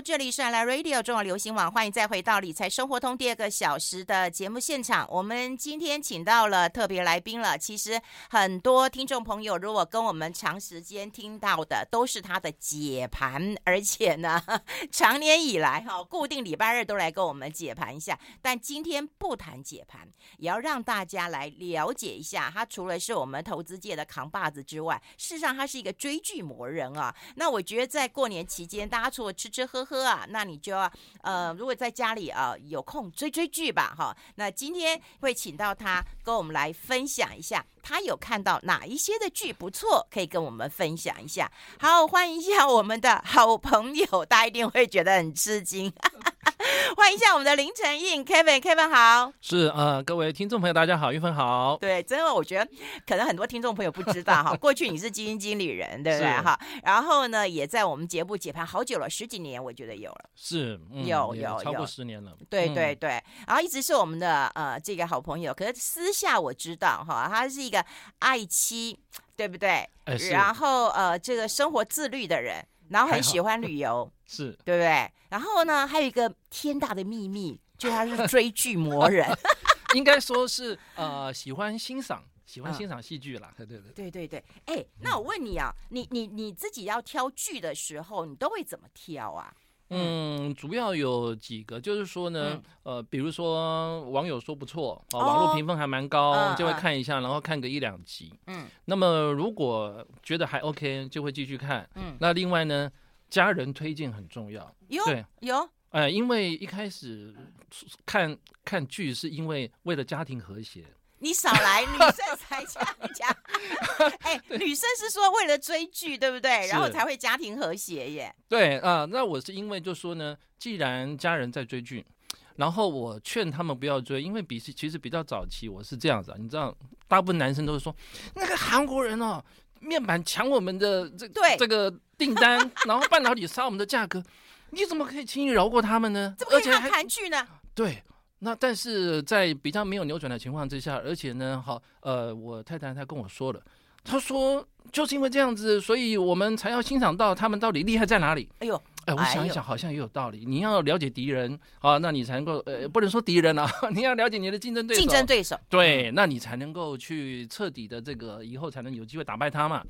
这里是来 Radio 中国流行网，欢迎再回到理财生活通第二个小时的节目现场。我们今天请到了特别来宾了。其实很多听众朋友如果跟我们长时间听到的都是他的解盘，而且呢，长年以来哈，固定礼拜日都来跟我们解盘一下。但今天不谈解盘，也要让大家来了解一下，他除了是我们投资界的扛把子之外，事实上他是一个追剧魔人啊。那我觉得在过年期间，大家除了吃吃喝喝啊，那你就要呃，如果在家里啊有空追追剧吧，哈。那今天会请到他跟我们来分享一下，他有看到哪一些的剧不错，可以跟我们分享一下。好，欢迎一下我们的好朋友，大家一定会觉得很吃惊。欢迎一下我们的林承映 Kevin，Kevin 好，是呃，各位听众朋友大家好，玉芬好。对，真的我觉得可能很多听众朋友不知道哈，过去你是基金经理人，对不对？哈？然后呢，也在我们节目解盘好久了，十几年我觉得有了，是、嗯、有有有超过十年了，对对对，然后一直是我们的呃这个好朋友，可是私下我知道哈，他是一个爱妻，对不对？然后呃这个生活自律的人。然后很喜欢旅游，是对不对？然后呢，还有一个天大的秘密，就他是追剧魔人，应该说是呃喜欢欣赏，喜欢欣赏戏剧啦。对对对，对对对。哎，那我问你啊，你你你自己要挑剧的时候，你都会怎么挑啊？嗯，主要有几个，就是说呢，嗯、呃，比如说网友说不错，啊、哦，网络评分还蛮高，哦、就会看一下，然后看个一两集。嗯，那么如果觉得还 OK，就会继续看。嗯，那另外呢，家人推荐很重要。有对有，哎、呃，因为一开始看看剧是因为为了家庭和谐。你少来，女生才这样讲。哎，女生是说为了追剧，对不对？然后才会家庭和谐耶。对啊、呃，那我是因为就说呢，既然家人在追剧，然后我劝他们不要追，因为比其实比较早期我是这样子啊，你知道，大部分男生都是说那个韩国人哦，面板抢我们的这对这个订单，然后半导体杀我们的价格，你怎么可以轻易饶过他们呢？怎么可以看韩剧呢？对。那但是在比较没有扭转的情况之下，而且呢，好，呃，我太太她跟我说了，她说就是因为这样子，所以我们才要欣赏到他们到底厉害在哪里。哎呦，哎，我想一想，好像也有道理。你要了解敌人啊，那你才能够，呃，不能说敌人啊，你要了解你的竞争对手。竞争对手。对，那你才能够去彻底的这个以后才能有机会打败他嘛。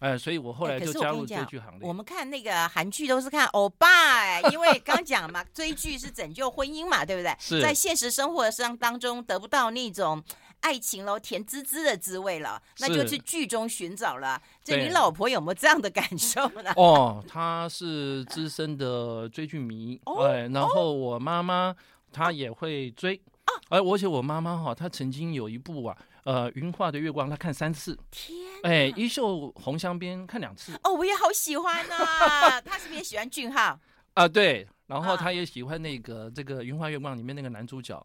哎，所以我后来就加入追剧行列。我们看那个韩剧都是看欧巴，哎，因为刚讲嘛，追剧是拯救婚姻嘛，对不对？是在现实生活上当中得不到那种爱情喽，甜滋滋的滋味了，那就去剧中寻找了。这你老婆有没有这样的感受呢？哦，她是资深的追剧迷，哦、哎，然后我妈妈她也会追，哎、哦，而且我妈妈哈，她曾经有一部啊。呃，云画的月光，她看三次。天，哎，衣袖红镶边看两次。哦，我也好喜欢啊。她是不是也喜欢俊浩？啊，对。然后她也喜欢那个这个云画月光里面那个男主角，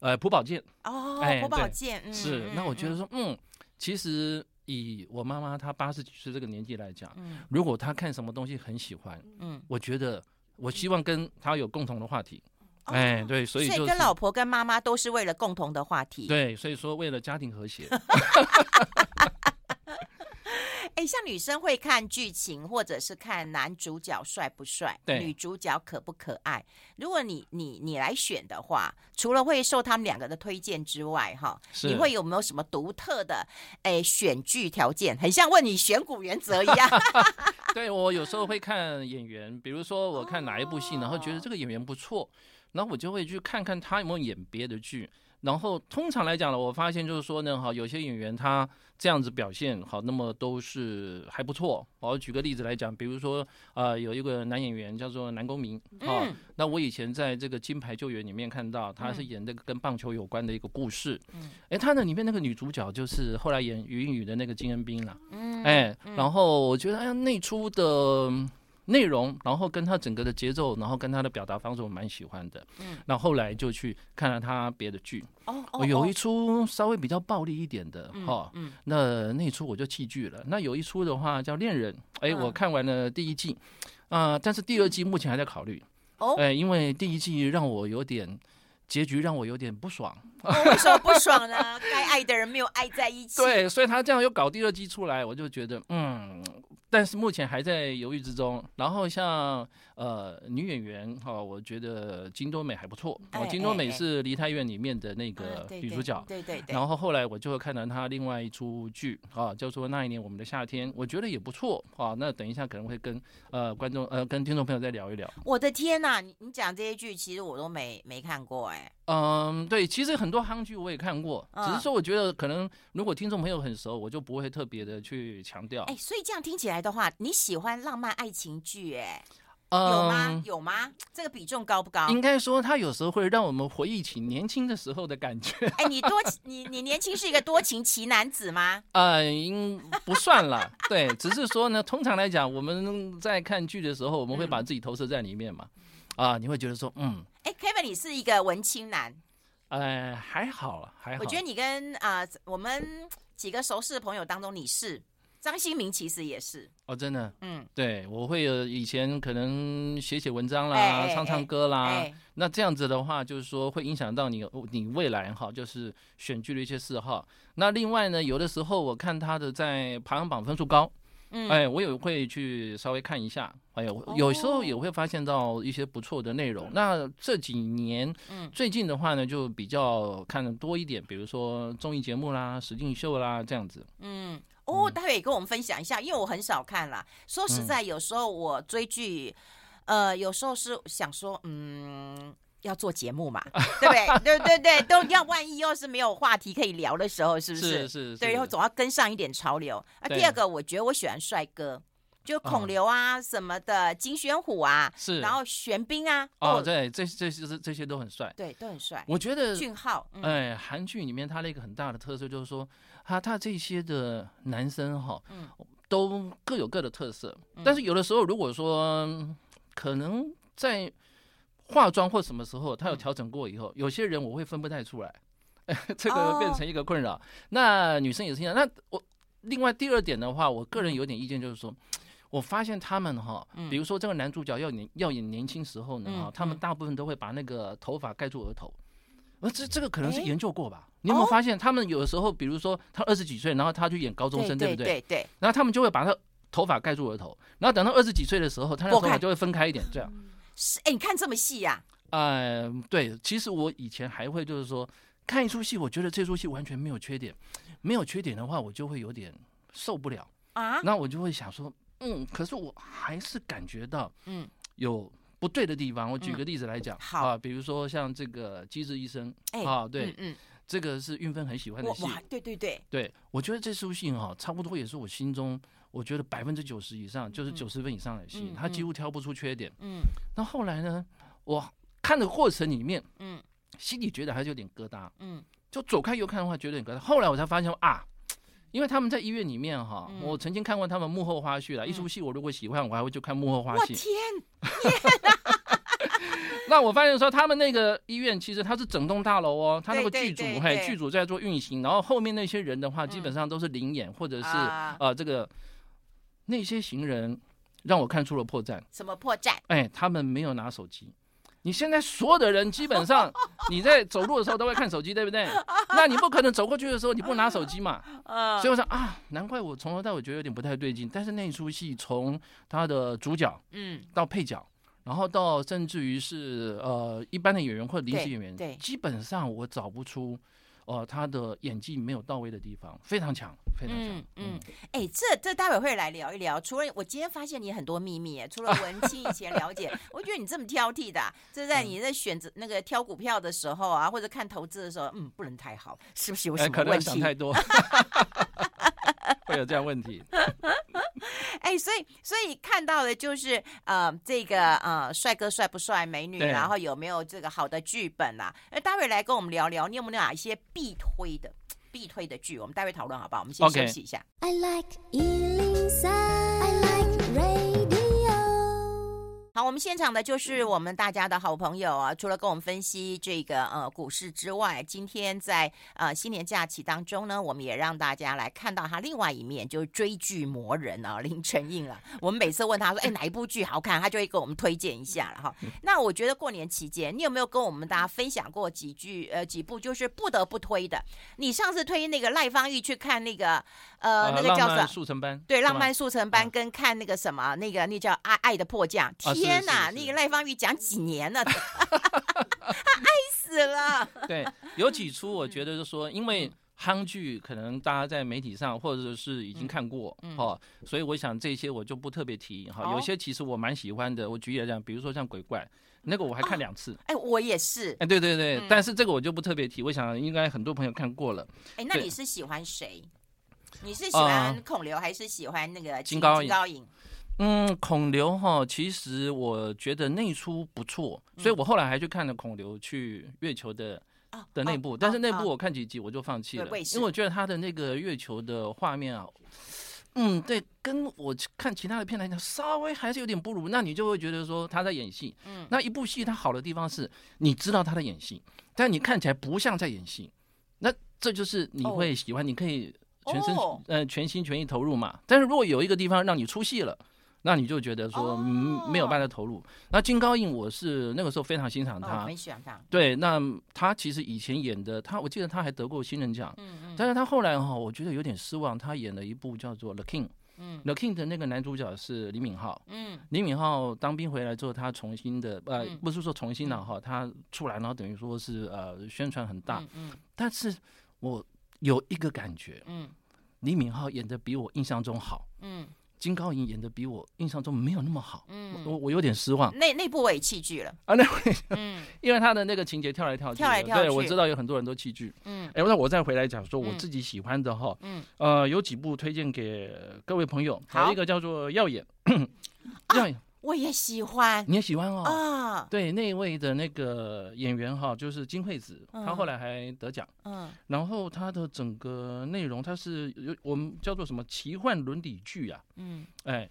呃，朴宝剑。哦，朴宝剑。嗯是。那我觉得说，嗯，其实以我妈妈她八十几岁这个年纪来讲，嗯如果她看什么东西很喜欢，嗯，我觉得我希望跟她有共同的话题。哎，对，所以、就是、所以跟老婆跟妈妈都是为了共同的话题。对，所以说为了家庭和谐。哎，像女生会看剧情，或者是看男主角帅不帅，女主角可不可爱。如果你你你来选的话，除了会受他们两个的推荐之外，哈，你会有没有什么独特的哎选剧条件？很像问你选股原则一样。对，我有时候会看演员，比如说我看哪一部戏，然后觉得这个演员不错。然后我就会去看看他有没有演别的剧，然后通常来讲呢，我发现就是说呢，哈，有些演员他这样子表现好，那么都是还不错。我举个例子来讲，比如说啊、呃，有一个男演员叫做南宫明，啊，嗯、那我以前在这个《金牌救援》里面看到他是演那个跟棒球有关的一个故事，嗯，哎，他那里面那个女主角就是后来演于英禑的那个金恩彬了，嗯，哎，然后我觉得哎呀，那出的。内容，然后跟他整个的节奏，然后跟他的表达方式，我蛮喜欢的。嗯，那后，后来就去看了他别的剧。哦，哦有一出稍微比较暴力一点的，哈，嗯，那那出我就弃剧了。那有一出的话叫《恋人》，哎，我看完了第一季，啊，但是第二季目前还在考虑。哦，哎，因为第一季让我有点结局让我有点不爽。为什么不爽呢？该爱的人没有爱在一起。对，所以他这样又搞第二季出来，我就觉得，嗯。但是目前还在犹豫之中。然后像呃女演员哈、哦，我觉得金多美还不错。哦、哎，金多美是《梨泰院》里面的那个女主角。哎、对，对。然后后来我就会看到她另外一出剧啊，叫做《那一年我们的夏天》，我觉得也不错啊。那等一下可能会跟呃观众呃跟听众朋友再聊一聊。我的天呐，你你讲这些剧，其实我都没没看过哎。嗯，对，其实很多韩剧我也看过，嗯，只是说我觉得可能如果听众朋友很熟，我就不会特别的去强调。哎，所以这样听起来的话，你喜欢浪漫爱情剧哎？嗯，有吗？有吗？这个比重高不高？应该说，它有时候会让我们回忆起年轻的时候的感觉。哎，你多 你你年轻是一个多情奇男子吗？呃，应不算了，对，只是说呢，通常来讲，我们在看剧的时候，我们会把自己投射在里面嘛。嗯、啊，你会觉得说，嗯。哎，Kevin，你是一个文青男，呃，还好，还好。我觉得你跟啊、呃，我们几个熟识的朋友当中，你是张新民，其实也是。哦，真的，嗯，对，我会有以前可能写写文章啦，哎、唱唱歌啦、哎，那这样子的话，就是说会影响到你，你未来哈，就是选剧的一些嗜好。那另外呢，有的时候我看他的在排行榜分数高。嗯，哎，我也会去稍微看一下，哎呦，有时候也会发现到一些不错的内容。哦、那这几年，嗯，最近的话呢，就比较看的多一点，比如说综艺节目啦、实境秀啦这样子。嗯，哦，待会也跟我们分享一下，因为我很少看啦。说实在，有时候我追剧，嗯、呃，有时候是想说，嗯。要做节目嘛，对不对？对对对，都要。万一要是没有话题可以聊的时候，是不是？是是，是。对，然后总要跟上一点潮流。啊，第二个，我觉得我喜欢帅哥，就孔刘啊什么的，金宣虎啊，是。然后玄彬啊，哦，对，这这些这些都很帅，对，都很帅。我觉得俊浩，哎，韩剧里面他那个很大的特色就是说，他他这些的男生哈，嗯，都各有各的特色。但是有的时候，如果说可能在。化妆或什么时候他有调整过以后，有些人我会分不太出来，这个变成一个困扰。那女生也是一样。那我另外第二点的话，我个人有点意见，就是说，我发现他们哈，比如说这个男主角要演要演年轻时候呢哈，他们大部分都会把那个头发盖住额头。而这这个可能是研究过吧？你有没有发现，他们有的时候，比如说他二十几岁，然后他去演高中生，对不对？对对。然后他们就会把他头发盖住额头，然后等到二十几岁的时候，他的头发就会分开一点，这样。是哎，你看这么细呀？呃，对，其实我以前还会就是说，看一出戏，我觉得这出戏完全没有缺点，没有缺点的话，我就会有点受不了啊。那我就会想说，嗯，可是我还是感觉到，嗯，有不对的地方。我举个例子来讲，好啊，比如说像这个《机智医生》啊，对，嗯，这个是运芬很喜欢的戏，对对对，对我觉得这出戏哈，差不多也是我心中。我觉得百分之九十以上就是九十分以上的戏，他几乎挑不出缺点。嗯，那后来呢，我看的过程里面，嗯，心里觉得还是有点疙瘩。嗯，就左看右看的话，觉得有点疙瘩。后来我才发现啊，因为他们在医院里面哈，我曾经看过他们幕后花絮了。一出戏我如果喜欢，我还会去看幕后花絮。天，那我发现说，他们那个医院其实它是整栋大楼哦，他那个剧组嘿，剧组在做运行，然后后面那些人的话，基本上都是临演或者是呃这个。那些行人让我看出了破绽。什么破绽？哎，他们没有拿手机。你现在所有的人基本上 你在走路的时候都会看手机，对不对？那你不可能走过去的时候你不拿手机嘛？所以我说啊，难怪我从头到尾觉得有点不太对劲。但是那一出戏从他的主角嗯到配角，然后到甚至于是呃一般的演员或者临时演员，对，基本上我找不出。哦，他的演技没有到位的地方非常强，非常强。嗯嗯，哎、嗯欸，这这待会会来聊一聊。除了我今天发现你很多秘密，除了文青以前了解，我觉得你这么挑剔的、啊，这在你在选择那个挑股票的时候啊，或者看投资的时候，嗯，不能太好，是不是有什么问题？可能想太多，会有这样问题。哎，所以所以看到的就是呃，这个呃，帅哥帅不帅，美女，然后有没有这个好的剧本啊？那待会来跟我们聊聊，你有没有哪一些必推的必推的剧？我们待会讨论好不好？我们先休息一下。I like 好，我们现场的就是我们大家的好朋友啊。除了跟我们分析这个呃股市之外，今天在呃新年假期当中呢，我们也让大家来看到他另外一面，就是追剧魔人啊，林承映啊。我们每次问他说：“哎，哪一部剧好看？”他就会给我们推荐一下了哈。那我觉得过年期间，你有没有跟我们大家分享过几句呃几部就是不得不推的？你上次推那个赖芳玉去看那个呃那个叫什么？速成班。对，浪漫速成班跟看那个什么那个那叫爱爱的迫降。天哪，那个赖芳玉讲几年了，他爱死了。对，有几出我觉得就是说，因为夯剧可能大家在媒体上或者是已经看过，嗯，哦，所以我想这些我就不特别提哈。有些其实我蛮喜欢的，我举例来讲，比如说像鬼怪。那个我还看两次，哎、哦，我也是，哎，对对对，嗯、但是这个我就不特别提，我想应该很多朋友看过了。哎，那你是喜欢谁？你是喜欢孔刘还是喜欢那个金，金高银？嗯，孔刘哈，其实我觉得那出不错，所以我后来还去看了孔刘去月球的、嗯、的那部，但是那部我看几集我就放弃了，因为我觉得他的那个月球的画面啊。嗯，对，跟我看其他的片来讲，稍微还是有点不如。那你就会觉得说他在演戏。嗯，那一部戏他好的地方是，你知道他在演戏，但你看起来不像在演戏。那这就是你会喜欢，你可以全身呃全心全意投入嘛。但是如果有一个地方让你出戏了。那你就觉得说没有办法投入。Oh. 那金高银，我是那个时候非常欣赏他，很、oh, 喜欢他。对，那他其实以前演的，他我记得他还得过新人奖。嗯嗯。但是他后来哈，我觉得有点失望。他演了一部叫做《The King》。嗯。《The King》的那个男主角是李敏镐。嗯。李敏镐当兵回来之后，他重新的呃，不是说重新了哈，他出来然后等于说是呃宣传很大。嗯。但是我有一个感觉，嗯，李敏镐演的比我印象中好。嗯。金高银演的比我印象中没有那么好，嗯，我我有点失望。那那部我也弃剧了。啊，那会，嗯，因为他的那个情节跳来跳去，跳来跳去，对，我知道有很多人都弃剧，嗯，哎，那我再回来讲说我自己喜欢的哈，嗯，呃，有几部推荐给各位朋友，还有一个叫做《耀眼》，耀眼。我也喜欢，你也喜欢哦。啊，对，那位的那个演员哈，就是金惠子，她后来还得奖。嗯，然后她的整个内容，它是有我们叫做什么奇幻伦理剧啊。嗯，哎，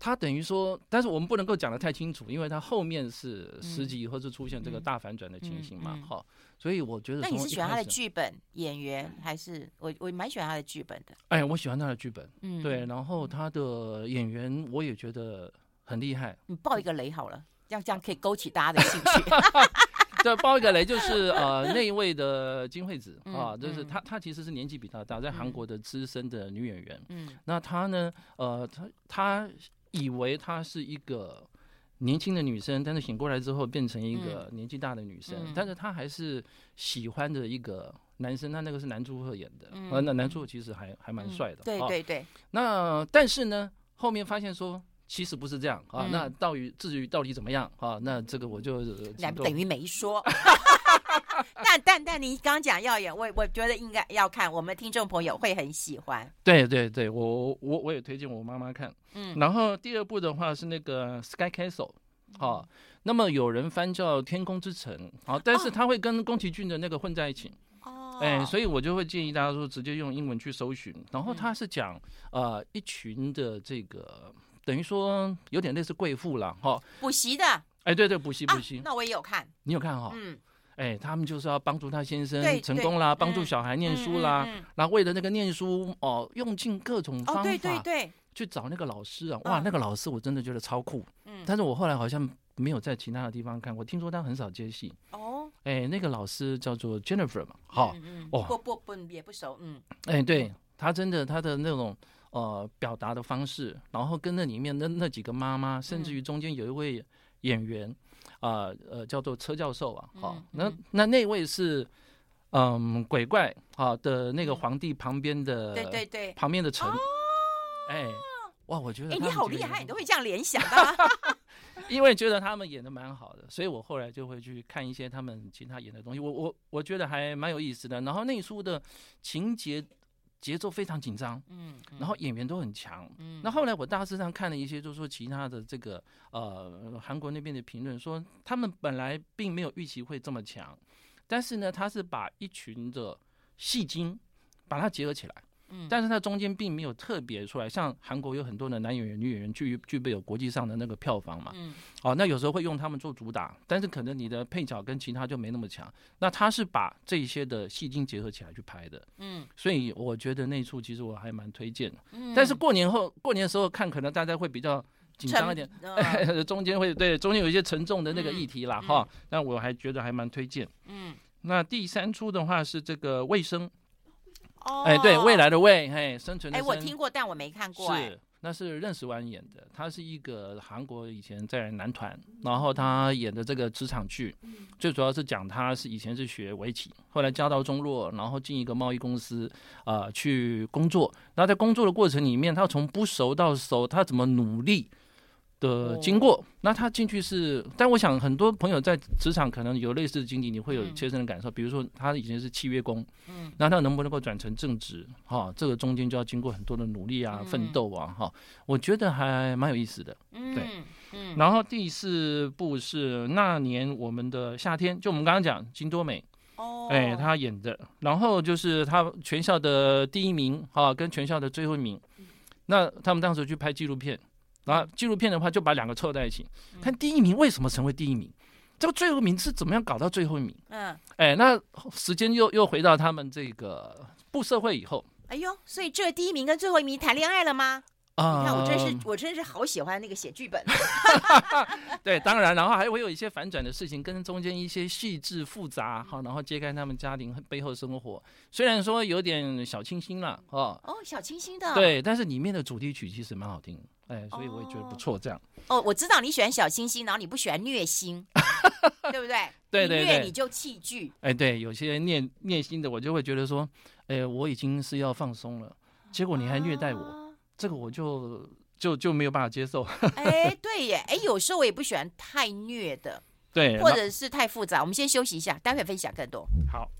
他等于说，但是我们不能够讲的太清楚，因为他后面是十集以后是出现这个大反转的情形嘛。好，所以我觉得。那你是喜欢他的剧本、演员，还是我我蛮喜欢他的剧本的？哎，我喜欢他的剧本。嗯，对，然后他的演员，我也觉得。很厉害，你爆一个雷好了，这样这样可以勾起大家的兴趣。对，爆一个雷就是呃那一位的金惠子啊，就是她，她其实是年纪比较大，在韩国的资深的女演员。嗯，那她呢，呃，她她以为她是一个年轻的女生，但是醒过来之后变成一个年纪大的女生，但是她还是喜欢的一个男生，那那个是男主赫演的，呃，那南柱赫其实还还蛮帅的。对对对。那但是呢，后面发现说。其实不是这样啊，那到于至于到底怎么样啊？那这个我就两等于没说。但但但你刚讲要演，我我觉得应该要看，我们听众朋友会很喜欢。对对对，我我我也推荐我妈妈看。嗯，然后第二部的话是那个 Sky Castle，好，那么有人翻叫天空之城，好，但是他会跟宫崎骏的那个混在一起。哦，哎，所以我就会建议大家说直接用英文去搜寻。然后他是讲呃一群的这个。等于说有点类似贵妇了哈，补习的，哎，对对，补习补习，那我也有看，你有看哈，嗯，哎，他们就是要帮助他先生成功啦，帮助小孩念书啦，然后为了那个念书哦，用尽各种方法，对对对，去找那个老师啊，哇，那个老师我真的觉得超酷，嗯，但是我后来好像没有在其他的地方看过，听说他很少接戏，哦，哎，那个老师叫做 Jennifer 嘛，好，哦，不不不也不熟，嗯，哎，对他真的他的那种。呃，表达的方式，然后跟那里面那那几个妈妈，甚至于中间有一位演员，啊、呃，呃，叫做车教授啊，好、嗯，那那那位是，嗯、呃，鬼怪啊的那个皇帝旁边的，对对对，旁边的城，哎，哇，我觉得，哎，你好厉害，你都会这样联想的，因为觉得他们演的蛮好的，所以我后来就会去看一些他们其他演的东西，我我我觉得还蛮有意思的，然后那一出的情节。节奏非常紧张，嗯，然后演员都很强，嗯，那后来我大致上看了一些，就是说其他的这个呃韩国那边的评论说，他们本来并没有预期会这么强，但是呢，他是把一群的戏精把它结合起来。嗯，但是它中间并没有特别出来，像韩国有很多的男演员、女演员具具备有国际上的那个票房嘛，嗯，哦，那有时候会用他们做主打，但是可能你的配角跟其他就没那么强。那他是把这一些的戏精结合起来去拍的，嗯，所以我觉得那出其实我还蛮推荐的。嗯，但是过年后过年的时候看，可能大家会比较紧张一点，哦、中间会对中间有一些沉重的那个议题啦，哈、嗯，但我还觉得还蛮推荐。嗯，那第三出的话是这个卫生。哎，对，未来的未，哎，生存的生。哎，我听过，但我没看过。是，那是任时完演的，他是一个韩国以前在男团，然后他演的这个职场剧，最主要是讲他是以前是学围棋，后来家道中落，然后进一个贸易公司啊、呃、去工作，然后在工作的过程里面，他从不熟到熟，他怎么努力。的经过，那他进去是，但我想很多朋友在职场可能有类似的经历，你会有切身的感受。比如说他以前是契约工，嗯，那他能不能够转成正职？哈，这个中间就要经过很多的努力啊、奋斗啊，哈，我觉得还蛮有意思的。对，嗯，然后第四部是那年我们的夏天，就我们刚刚讲金多美，哦，哎，他演的，然后就是他全校的第一名，哈，跟全校的最后一名，那他们当时去拍纪录片。然后纪录片的话，就把两个凑在一起，看第一名为什么成为第一名，这个最后一名是怎么样搞到最后一名？嗯，哎，那时间又又回到他们这个步社会以后。哎呦，所以这第一名跟最后一名谈恋爱了吗？啊，你看我真是我真是好喜欢那个写剧本。对，当然，然后还会有一些反转的事情，跟中间一些细致复杂，好，然后揭开他们家庭背后生活。虽然说有点小清新了，哦哦，小清新的，对，但是里面的主题曲其实蛮好听。哎，所以我也觉得不错，这样。哦，我知道你喜欢小清新，然后你不喜欢虐心，对不对？对对对，虐你就弃剧。哎，对，有些虐虐心的，我就会觉得说，哎，我已经是要放松了，结果你还虐待我，啊、这个我就就就没有办法接受。哎，对耶，哎，有时候我也不喜欢太虐的，对，或者是太复杂。我们先休息一下，待会分享更多。好。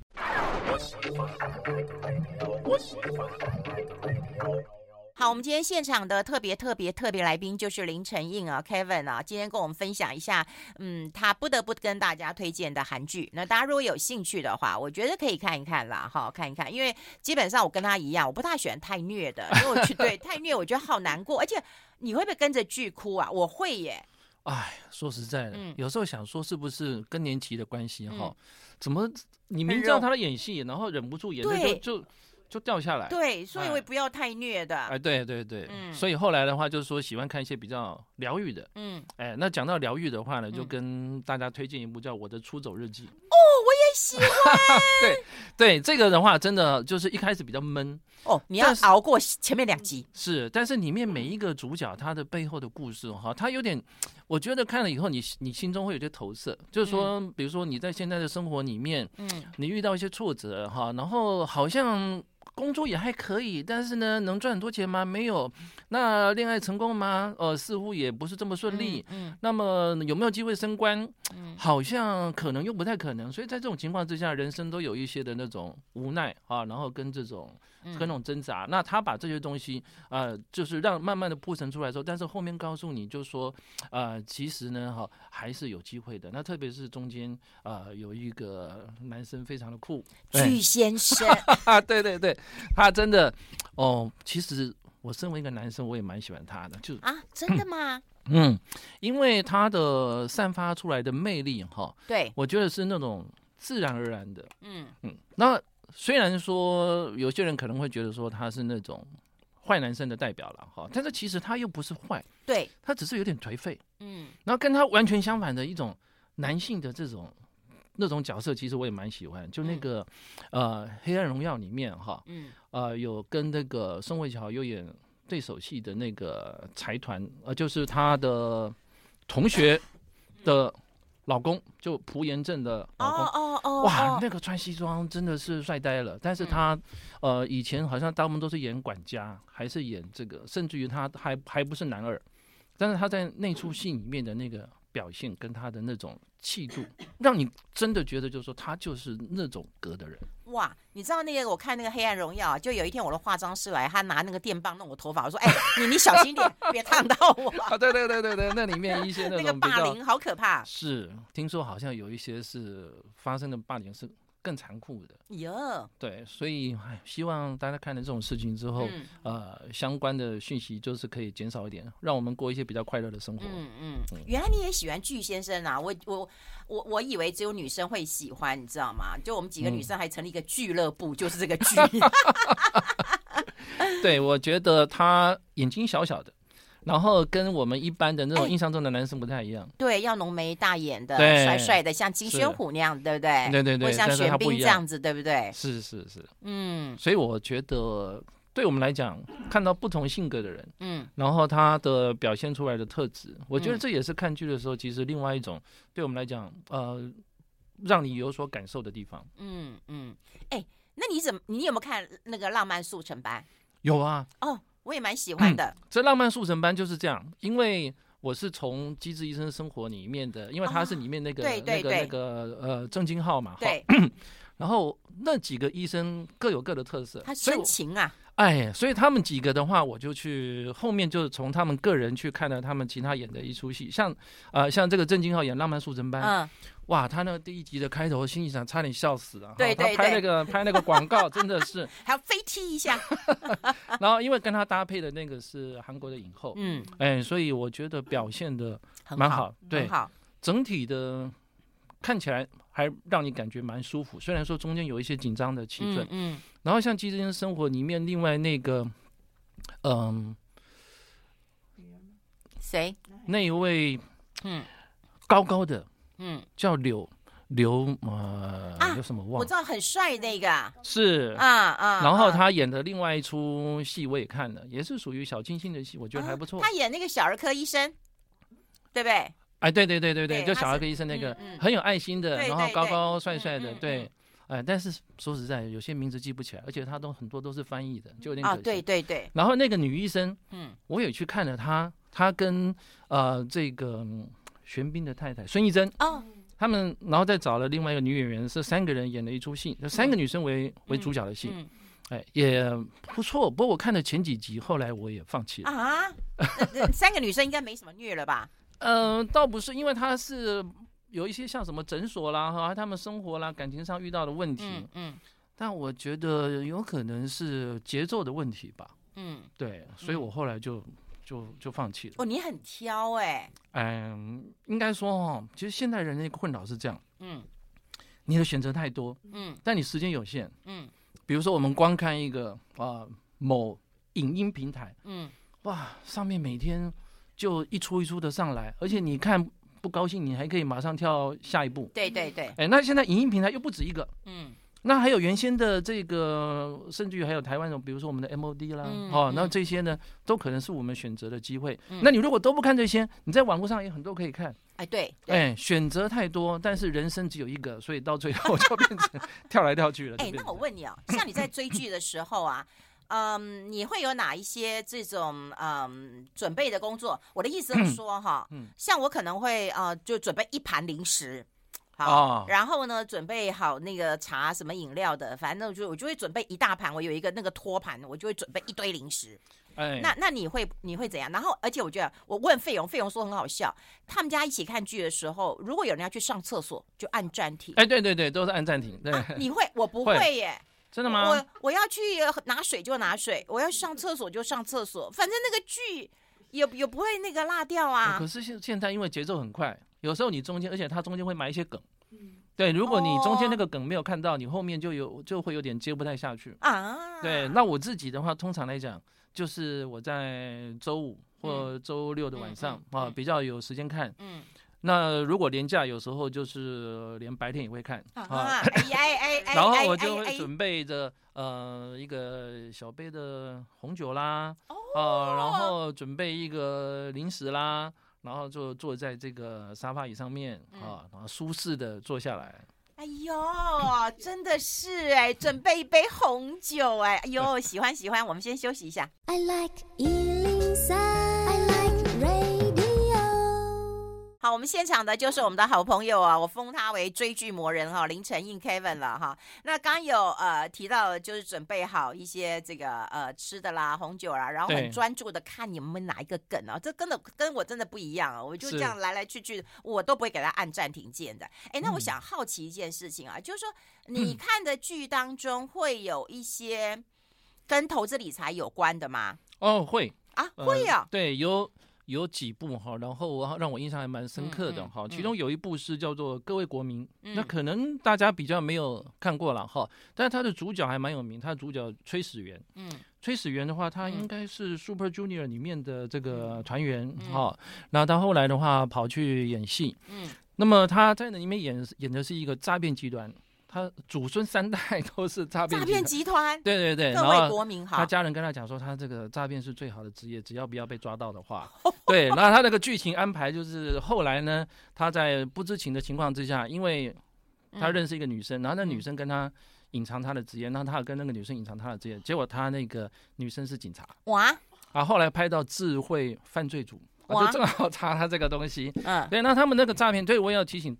好，我们今天现场的特别特别特别来宾就是林承印啊，Kevin 啊，今天跟我们分享一下，嗯，他不得不跟大家推荐的韩剧。那大家如果有兴趣的话，我觉得可以看一看啦，哈，看一看，因为基本上我跟他一样，我不太喜欢太虐的，因为我去 对太虐，我觉得好难过，而且你会不会跟着剧哭啊？我会耶。哎，说实在的，嗯、有时候想说是不是更年期的关系哈？嗯、怎么你明知道他的演戏，然后忍不住眼泪就就。就掉下来，对，所以我也不要太虐的。哎，对对对，嗯，所以后来的话就是说喜欢看一些比较疗愈的，嗯，哎，那讲到疗愈的话呢，就跟大家推荐一部叫《我的出走日记》。哦，我也喜欢。对对，这个的话真的就是一开始比较闷哦，你要熬过前面两集。是，但是里面每一个主角他的背后的故事哈，他有点，我觉得看了以后你你心中会有些投射，就是说，比如说你在现在的生活里面，嗯，你遇到一些挫折哈，然后好像。工作也还可以，但是呢，能赚很多钱吗？没有。那恋爱成功吗？呃，似乎也不是这么顺利。嗯。嗯，那么有没有机会升官？嗯，好像可能又不太可能。所以在这种情况之下，人生都有一些的那种无奈啊，然后跟这种。跟那种挣扎，那他把这些东西，呃，就是让慢慢的铺陈出来之后，但是后面告诉你就说，呃，其实呢，哈，还是有机会的。那特别是中间，呃，有一个男生非常的酷，巨先生，对对 对，他真的，哦，其实我身为一个男生，我也蛮喜欢他的，就啊，真的吗？嗯，因为他的散发出来的魅力，哈，对，我觉得是那种自然而然的，嗯。嗯，那。虽然说有些人可能会觉得说他是那种坏男生的代表了哈，但是其实他又不是坏，对，他只是有点颓废，嗯，然后跟他完全相反的一种男性的这种那种角色，其实我也蛮喜欢，就那个、嗯、呃《黑暗荣耀》里面哈，嗯，呃有跟那个宋慧乔有演对手戏的那个财团，呃就是他的同学的。老公就朴延正的老公，哦哦哦，哇，那个穿西装真的是帅呆了。但是他，呃，以前好像大部分都是演管家，还是演这个，甚至于他还还不是男二，但是他在那出戏里面的那个表现跟他的那种气度，让你真的觉得就是说他就是那种格的人。哇，你知道那个我看那个《黑暗荣耀》，就有一天我的化妆师来，他拿那个电棒弄我头发，我说：“哎，你你小心点，别烫到我。”啊，对对对对对，那里面一些那个霸凌好可怕。是，听说好像有一些是发生的霸凌是。更残酷的哟，对，所以希望大家看了这种事情之后，嗯、呃，相关的讯息就是可以减少一点，让我们过一些比较快乐的生活。嗯嗯，嗯原来你也喜欢巨先生啊？我我我我以为只有女生会喜欢，你知道吗？就我们几个女生还成立一个俱乐部，嗯、就是这个 剧。对，我觉得他眼睛小小的。然后跟我们一般的那种印象中的男生不太一样，对，要浓眉大眼的，帅帅的，像金宣虎那样，对不对？对对对，像玄彬这样子，对不对？是是是，嗯，所以我觉得对我们来讲，看到不同性格的人，嗯，然后他的表现出来的特质，我觉得这也是看剧的时候，其实另外一种对我们来讲，呃，让你有所感受的地方。嗯嗯，哎、嗯，那你怎么？你有没有看那个《浪漫速成班》？有啊。哦，我也蛮喜欢的。嗯、这《浪漫速成班》就是这样，因为我是从《机智医生生活》里面的，因为他是里面那个、哦、对对对那个那个呃郑金浩嘛，对。然后那几个医生各有各的特色，他深情啊。哎，所以他们几个的话，我就去后面就是从他们个人去看了他们其他演的一出戏，像呃像这个郑金浩演《浪漫速成班》，嗯，哇，他那个第一集的开头，心里想差点笑死了，对对对，他拍那个拍那个广告真的是 还要飞踢一下，然后因为跟他搭配的那个是韩国的影后，嗯，哎，所以我觉得表现的蛮好，对，很好，整体的看起来还让你感觉蛮舒服，虽然说中间有一些紧张的气氛，嗯。嗯然后像《机智医生生活》里面，另外那个，嗯，谁？那一位，嗯，高高的，嗯，叫柳刘呃，有什么忘？我知道很帅那个，是啊啊。然后他演的另外一出戏我也看了，也是属于小清新的戏，我觉得还不错。他演那个小儿科医生，对不对？哎，对对对对对，就小儿科医生那个很有爱心的，然后高高帅帅的，对。哎，但是说实在，有些名字记不起来，而且他都很多都是翻译的，就有点可惜。啊，对对对。然后那个女医生，嗯，我也去看了她，她跟呃这个玄彬的太太孙艺珍，哦，他们然后再找了另外一个女演员，是三个人演了一出戏，就三个女生为为主角的戏，哎，也不错。不过我看了前几集，后来我也放弃了。啊，三个女生应该没什么虐了吧？嗯，倒不是，因为他是。有一些像什么诊所啦，哈，他们生活啦、感情上遇到的问题，嗯，嗯，但我觉得有可能是节奏的问题吧，嗯，对，所以我后来就就就放弃了。哦，你很挑哎，嗯，应该说哈，其实现代人的困扰是这样，嗯，你的选择太多，嗯，但你时间有限，嗯，比如说我们光看一个啊某影音平台，嗯，哇，上面每天就一出一出的上来，而且你看。不高兴，你还可以马上跳下一步。对对对。哎，那现在影音平台又不止一个。嗯。那还有原先的这个，甚至于还有台湾的，比如说我们的 MOD 啦，嗯、哦，那这些呢，都可能是我们选择的机会。嗯、那你如果都不看这些，你在网络上也很多可以看。哎，对。哎，选择太多，但是人生只有一个，所以到最后就变成 跳来跳去了。哎，那我问你哦，像你在追剧的时候啊。嗯，你会有哪一些这种嗯准备的工作？我的意思是说哈，嗯，像我可能会呃就准备一盘零食，好，然后呢准备好那个茶什么饮料的，反正就我就会准备一大盘，我有一个那个托盘，我就会准备一堆零食。哎，那那你会你会怎样？然后而且我觉得我问费勇，费勇说很好笑，他们家一起看剧的时候，如果有人要去上厕所，就按暂停。哎，对对对，都是按暂停。对，你会？我不会耶。真的吗？我我要去拿水就拿水，我要上厕所就上厕所，反正那个剧也也不会那个落掉啊。可是现现在因为节奏很快，有时候你中间，而且它中间会埋一些梗。对，如果你中间那个梗没有看到，你后面就有就会有点接不太下去啊。对，那我自己的话，通常来讲，就是我在周五或周六的晚上啊，比较有时间看。嗯。那如果连假有时候就是连白天也会看啊，然后我就会准备着呃一个小杯的红酒啦，啊，然后准备一个零食啦，然后就坐在这个沙发椅上面啊，然后舒适的坐下来。哎呦，真的是哎，准备一杯红酒哎，哎呦，喜欢喜欢，我们先休息一下。I like 好，我们现场的就是我们的好朋友啊，我封他为追剧魔人哈，林承映 Kevin 了哈。那刚有呃提到，就是准备好一些这个呃吃的啦、红酒啦，然后很专注的看你们哪一个梗啊，这跟的跟我真的不一样啊，我就这样来来去去，我都不会给他按暂停键的。哎，那我想好奇一件事情啊，就是说 你看的剧当中会有一些跟投资理财有关的吗？哦，会啊，会啊，对，有。有几部哈，然后我让我印象还蛮深刻的哈，其中有一部是叫做《各位国民》，那可能大家比较没有看过了哈，但是他的主角还蛮有名，他的主角崔始源，嗯，崔始源的话，他应该是 Super Junior 里面的这个团员哈，那他后来的话跑去演戏，嗯，那么他在那里面演演的是一个诈骗集团他祖孙三代都是诈骗诈骗集团，对对对，各位国民好。他家人跟他讲说，他这个诈骗是最好的职业，只要不要被抓到的话，对。然后他那个剧情安排就是后来呢，他在不知情的情况之下，因为他认识一个女生，然后那女生跟他隐藏他的职业，然后他跟那个女生隐藏他的职业，结果他那个女生是警察，哇！啊，后来拍到智慧犯罪组，我就正好查他这个东西，嗯，对。那他们那个诈骗，对我也要提醒。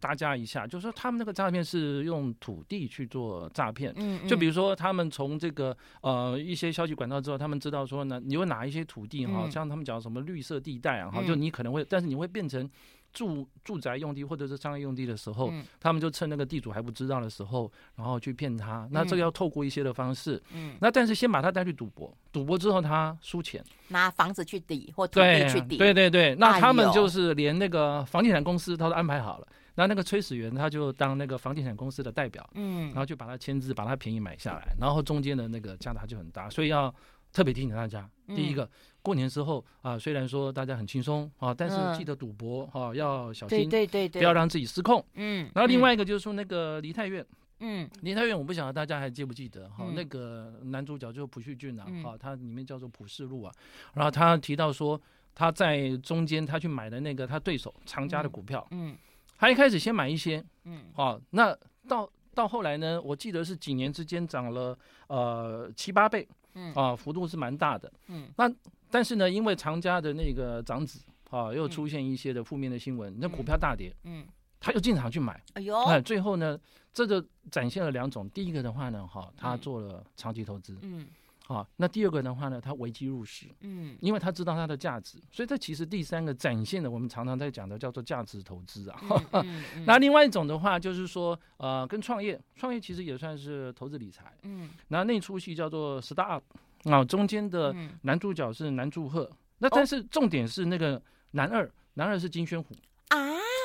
大家一下，就是说他们那个诈骗是用土地去做诈骗，嗯，嗯，就比如说他们从这个呃一些消息管道之后，他们知道说呢，你有哪一些土地哈，像他们讲什么绿色地带啊，哈，就你可能会，但是你会变成住住宅用地或者是商业用地的时候，他们就趁那个地主还不知道的时候，然后去骗他。那这个要透过一些的方式，嗯，那但是先把他带去赌博，赌博之后他输钱，拿房子去抵或土地去抵，对对对，那他们就是连那个房地产公司他都安排好了。那那个崔始源他就当那个房地产公司的代表，嗯，然后就把他签字，把他便宜买下来，然后中间的那个价差就很大，所以要特别提醒大家，第一个过年之后啊，虽然说大家很轻松啊，但是记得赌博哈要小心，对对对，不要让自己失控，嗯。然后另外一个就是说那个梨泰院，嗯，梨泰院我不晓得大家还记不记得哈，那个男主角就是朴叙俊啊，哈，他里面叫做朴世禄啊，然后他提到说他在中间他去买的那个他对手长家的股票，嗯。他一开始先买一些，嗯，好，那到到后来呢，我记得是几年之间涨了呃七八倍，嗯，啊，幅度是蛮大的，嗯，那但是呢，因为长家的那个长子啊，又出现一些的负面的新闻，那股票大跌，嗯，他又进场去买，哎呦，哎，最后呢，这就展现了两种，第一个的话呢，哈，他做了长期投资，嗯。好，那第二个的话呢，他危机入市，嗯，因为他知道它的价值，所以这其实第三个展现的，我们常常在讲的叫做价值投资啊。嗯 嗯、那另外一种的话，就是说，呃，跟创业，创业其实也算是投资理财，嗯。那那出戏叫做 Start-up，啊，中间的男主角是南柱赫，那但是重点是那个男二，男二是金宣虎啊。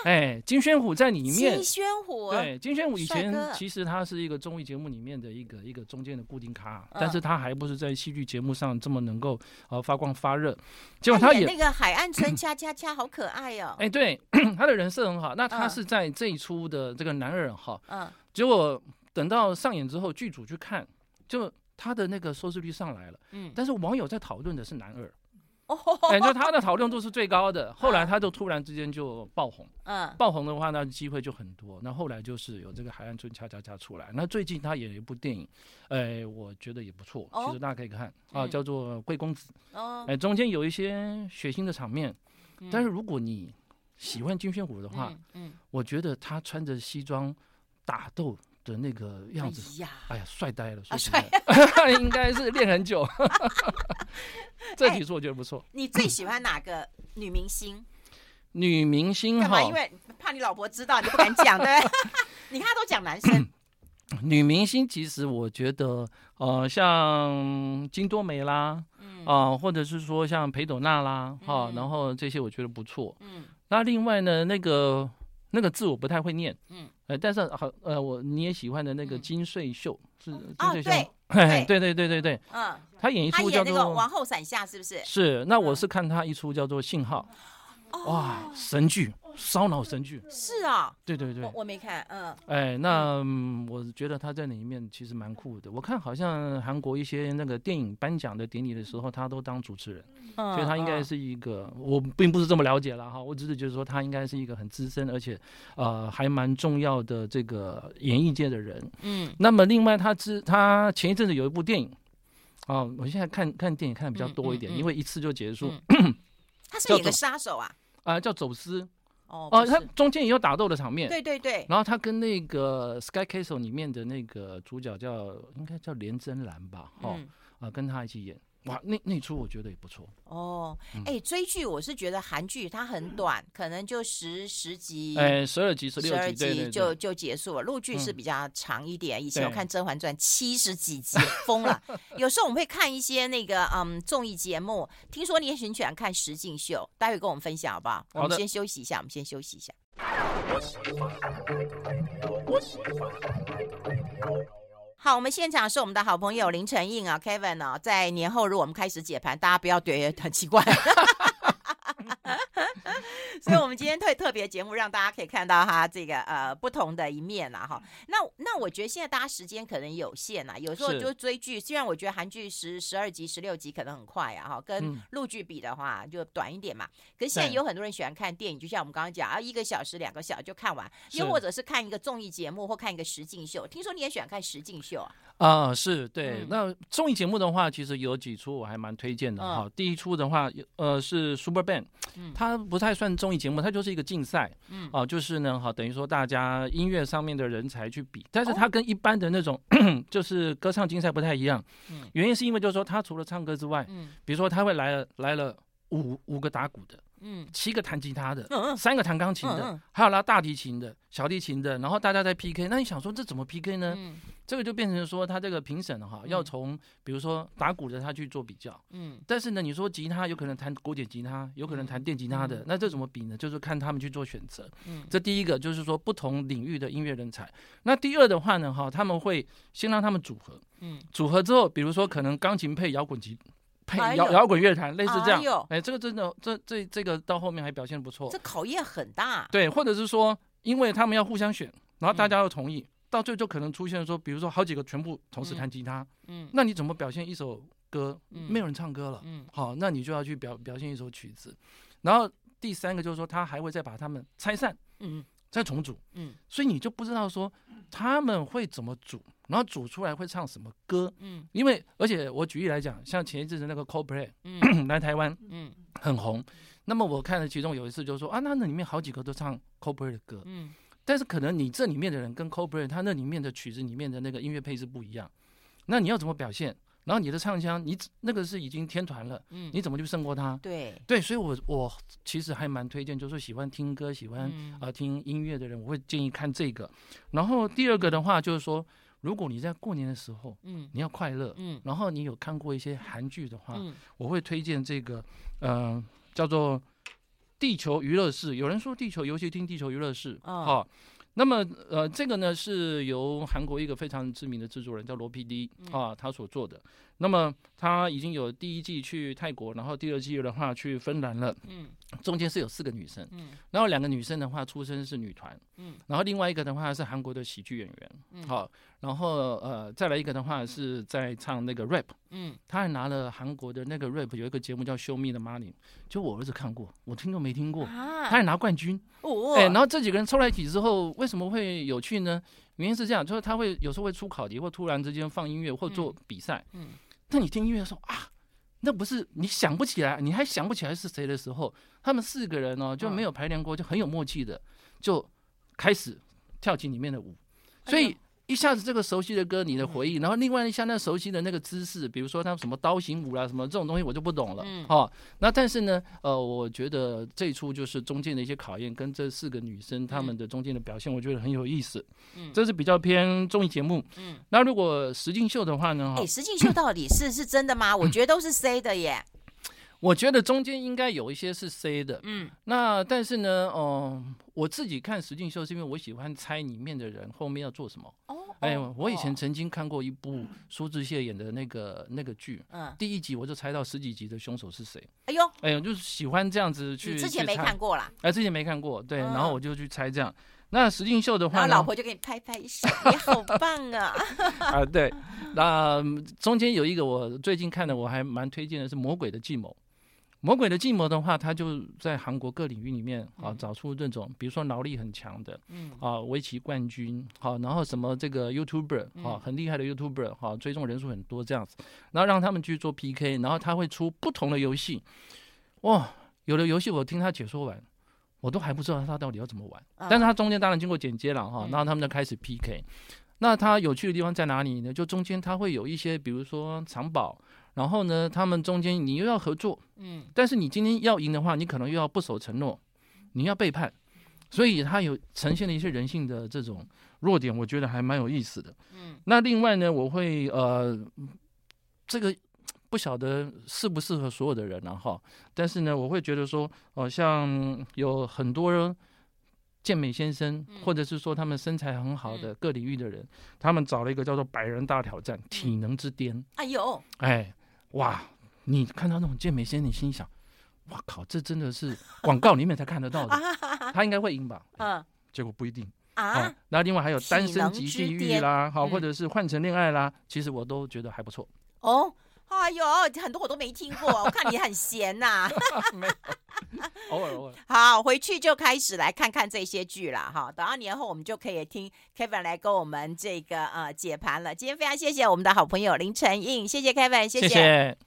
哎，金宣虎在里面。金宣虎，对，金宣虎以前其实他是一个综艺节目里面的一个一个中间的固定咖，但是他还不是在戏剧节目上这么能够呃发光发热。结果他演那个海岸村恰恰恰好可爱哦。哎，对，他的人设很好。那他是在这一出的这个男二哈，嗯，结果等到上演之后，剧组去看，就他的那个收视率上来了，嗯，但是网友在讨论的是男二。哎，就他的 讨论度是最高的，后来他就突然之间就爆红，嗯，爆红的话，那机会就很多。那后来就是有这个海岸村恰恰恰出来，那最近他演了一部电影，哎，我觉得也不错，其实大家可以看。啊，叫做《贵公子》。哦，哎，中间有一些血腥的场面，但是如果你喜欢金宣虎的话，嗯，我觉得他穿着西装打斗的那个样子，哎呀，帅呆了，帅，应该是练很久。这题做我觉得不错。你最喜欢哪个女明星？女明星哈，因为怕你老婆知道，你不敢讲，对不对？你看他都讲男生。女明星其实我觉得，呃，像金多美啦，啊，或者是说像裴斗娜啦，哈，然后这些我觉得不错。嗯。那另外呢，那个那个字我不太会念，嗯，呃，但是好，呃，我你也喜欢的那个金穗秀是金穗秀。对对。对对对对，嗯，他演一出叫做《王后伞下》，是不是？是，那我是看他一出叫做《信号》，哇，神剧，烧脑神剧。是啊，对对对，我没看，嗯。哎，那我觉得他在里面其实蛮酷的。我看好像韩国一些那个电影颁奖的典礼的时候，他都当主持人，所以他应该是一个，我并不是这么了解了哈，我只是觉得说他应该是一个很资深，而且呃还蛮重要的这个演艺界的人。嗯，那么另外他之他前一阵子有一部电影，哦，我现在看看电影看的比较多一点，因为一次就结束。他是演个杀手啊？啊，叫走私。哦，他中间也有打斗的场面。对对对。然后他跟那个《Sky Castle》里面的那个主角叫应该叫连真兰吧？哦，啊，跟他一起演。哇，那那出我觉得也不错哦。哎，追剧我是觉得韩剧它很短，可能就十十集，哎，十二集、十六集就就结束了。陆剧是比较长一点，以前我看《甄嬛传》七十几集，疯了。有时候我们会看一些那个嗯综艺节目，听说你也很喜欢看实境秀，待会跟我们分享好不好？我们先休息一下，我们先休息一下。好，我们现场是我们的好朋友林承应啊，Kevin 啊，在年后如果我们开始解盘，大家不要觉得很奇怪。所以我们今天特特别节目，让大家可以看到他这个呃不同的一面啦哈。那那我觉得现在大家时间可能有限啊，有时候就追剧，虽然我觉得韩剧十十二集、十六集可能很快啊哈，跟陆剧比的话就短一点嘛。可是现在有很多人喜欢看电影，就像我们刚刚讲啊，一个小时、两个小时就看完，又或者是看一个综艺节目或看一个实境秀。听说你也喜欢看实境秀啊？啊，是对。那综艺节目的话，其实有几出我还蛮推荐的哈。第一出的话，呃，是 Super Band，它不太算综艺节目，它就是一个竞赛，嗯，啊，就是呢，哈，等于说大家音乐上面的人才去比，但是它跟一般的那种 就是歌唱竞赛不太一样，嗯。原因是因为就是说，它除了唱歌之外，嗯，比如说他会来了来了五五个打鼓的。嗯，七个弹吉他的，嗯、三个弹钢琴的，还有拉大提琴的、小提琴的，然后大家在 PK。那你想说这怎么 PK 呢？嗯、这个就变成说他这个评审哈，要从比如说打鼓的他去做比较。嗯，但是呢，你说吉他有可能弹古典吉他，有可能弹电吉他的，嗯、那这怎么比呢？就是看他们去做选择。嗯，这第一个就是说不同领域的音乐人才。那第二的话呢，哈，他们会先让他们组合。嗯，组合之后，比如说可能钢琴配摇滚吉。摇摇滚乐团类似这样，哎，这个真的，这这这个到后面还表现不错。这考验很大。对，或者是说，因为他们要互相选，然后大家要同意，到最后就可能出现说，比如说好几个全部同时弹吉他，嗯，那你怎么表现一首歌？没有人唱歌了，嗯，好，那你就要去表表现一首曲子。然后第三个就是说，他还会再把他们拆散，嗯，再重组，嗯，所以你就不知道说他们会怎么组。然后组出来会唱什么歌？嗯，因为而且我举例来讲，像前一阵子那个 Coldplay，嗯，来台湾，嗯，很红。那么我看了其中有一次，就是说啊，那那里面好几个都唱 Coldplay 的歌，嗯，但是可能你这里面的人跟 Coldplay 他那里面的曲子里面的那个音乐配置不一样，那你要怎么表现？然后你的唱腔，你那个是已经天团了，嗯，你怎么去胜过他？对对，所以我我其实还蛮推荐，就是喜欢听歌、喜欢啊、嗯呃、听音乐的人，我会建议看这个。然后第二个的话就是说。如果你在过年的时候，嗯，你要快乐，嗯，然后你有看过一些韩剧的话，嗯，我会推荐这个，呃，叫做《地球娱乐室》。有人说《地球游戏厅》《地球娱乐室》哦，好。那么，呃，这个呢是由韩国一个非常知名的制作人叫罗 PD 啊，他所做的。那么他已经有第一季去泰国，然后第二季的话去芬兰了。嗯，中间是有四个女生。嗯，然后两个女生的话出身是女团。嗯，然后另外一个的话是韩国的喜剧演员。嗯，好，然后呃再来一个的话是在唱那个 rap。嗯，他还拿了韩国的那个 rap 有一个节目叫 Show Me the Money，就我儿子看过，我听都没听过。啊，他还拿冠军。哦，哎，然后这几个人凑在一起之后，为什么会有趣呢？原因是这样，就是他会有时候会出考题，或突然之间放音乐，或做比赛。嗯。那你听音乐的时候啊，那不是你想不起来，你还想不起来是谁的时候，他们四个人哦就没有排练过，就很有默契的就开始跳起里面的舞，所以。一下子这个熟悉的歌，你的回忆，然后另外像那熟悉的那个姿势，比如说他们什么刀行舞啦，什么这种东西我就不懂了。嗯，好，那但是呢，呃，我觉得这一出就是中间的一些考验，跟这四个女生她们的中间的表现，我觉得很有意思。嗯，这是比较偏综艺节目。嗯，那如果实境秀的话呢？哎，实境秀到底是是真的吗？我觉得都是 C 的耶。我觉得中间应该有一些是 C 的，嗯，那但是呢，哦、呃，我自己看实境秀是因为我喜欢猜里面的人后面要做什么。哦，哎，我以前曾经看过一部苏志燮演的那个那个剧，嗯，第一集我就猜到十几集的凶手是谁。哎呦，哎呦，就是喜欢这样子去。之前没看过啦。哎，之前没看过，对，然后我就去猜这样。那实境秀的话，然后老婆就给你拍拍手，你好棒啊！啊，对，那中间有一个我最近看的，我还蛮推荐的是《魔鬼的计谋》。魔鬼的计谋的话，他就在韩国各领域里面啊，找出这种，比如说脑力很强的，嗯。啊，围棋冠军，好，然后什么这个 YouTuber 啊，很厉害的 YouTuber 哈，追踪人数很多这样子，然后让他们去做 PK，然后他会出不同的游戏，哇，有的游戏我听他解说完，我都还不知道他到底要怎么玩，但是他中间当然经过剪接了哈，然后他们就开始 PK，那他有趣的地方在哪里呢？就中间他会有一些，比如说藏宝。然后呢，他们中间你又要合作，嗯，但是你今天要赢的话，你可能又要不守承诺，你要背叛，所以他有呈现了一些人性的这种弱点，我觉得还蛮有意思的。嗯，那另外呢，我会呃，这个不晓得适不适合所有的人了哈，但是呢，我会觉得说，好像有很多健美先生，或者是说他们身材很好的各领域的人，他们找了一个叫做“百人大挑战”体能之巅。哎呦，哎。哇，你看到那种健美先生，你心想，哇靠，这真的是 广告里面才看得到的，他应该会赢吧？嗯，结果不一定啊。那另外还有单身级地狱啦，好，或者是换成恋爱啦，其实我都觉得还不错。哦。哎呦，很多我都没听过，我看你很闲呐、偶尔偶尔。好，回去就开始来看看这些剧了哈。等到年后，我们就可以听 Kevin 来跟我们这个呃解盘了。今天非常谢谢我们的好朋友林晨印，谢谢 Kevin，谢谢。谢谢。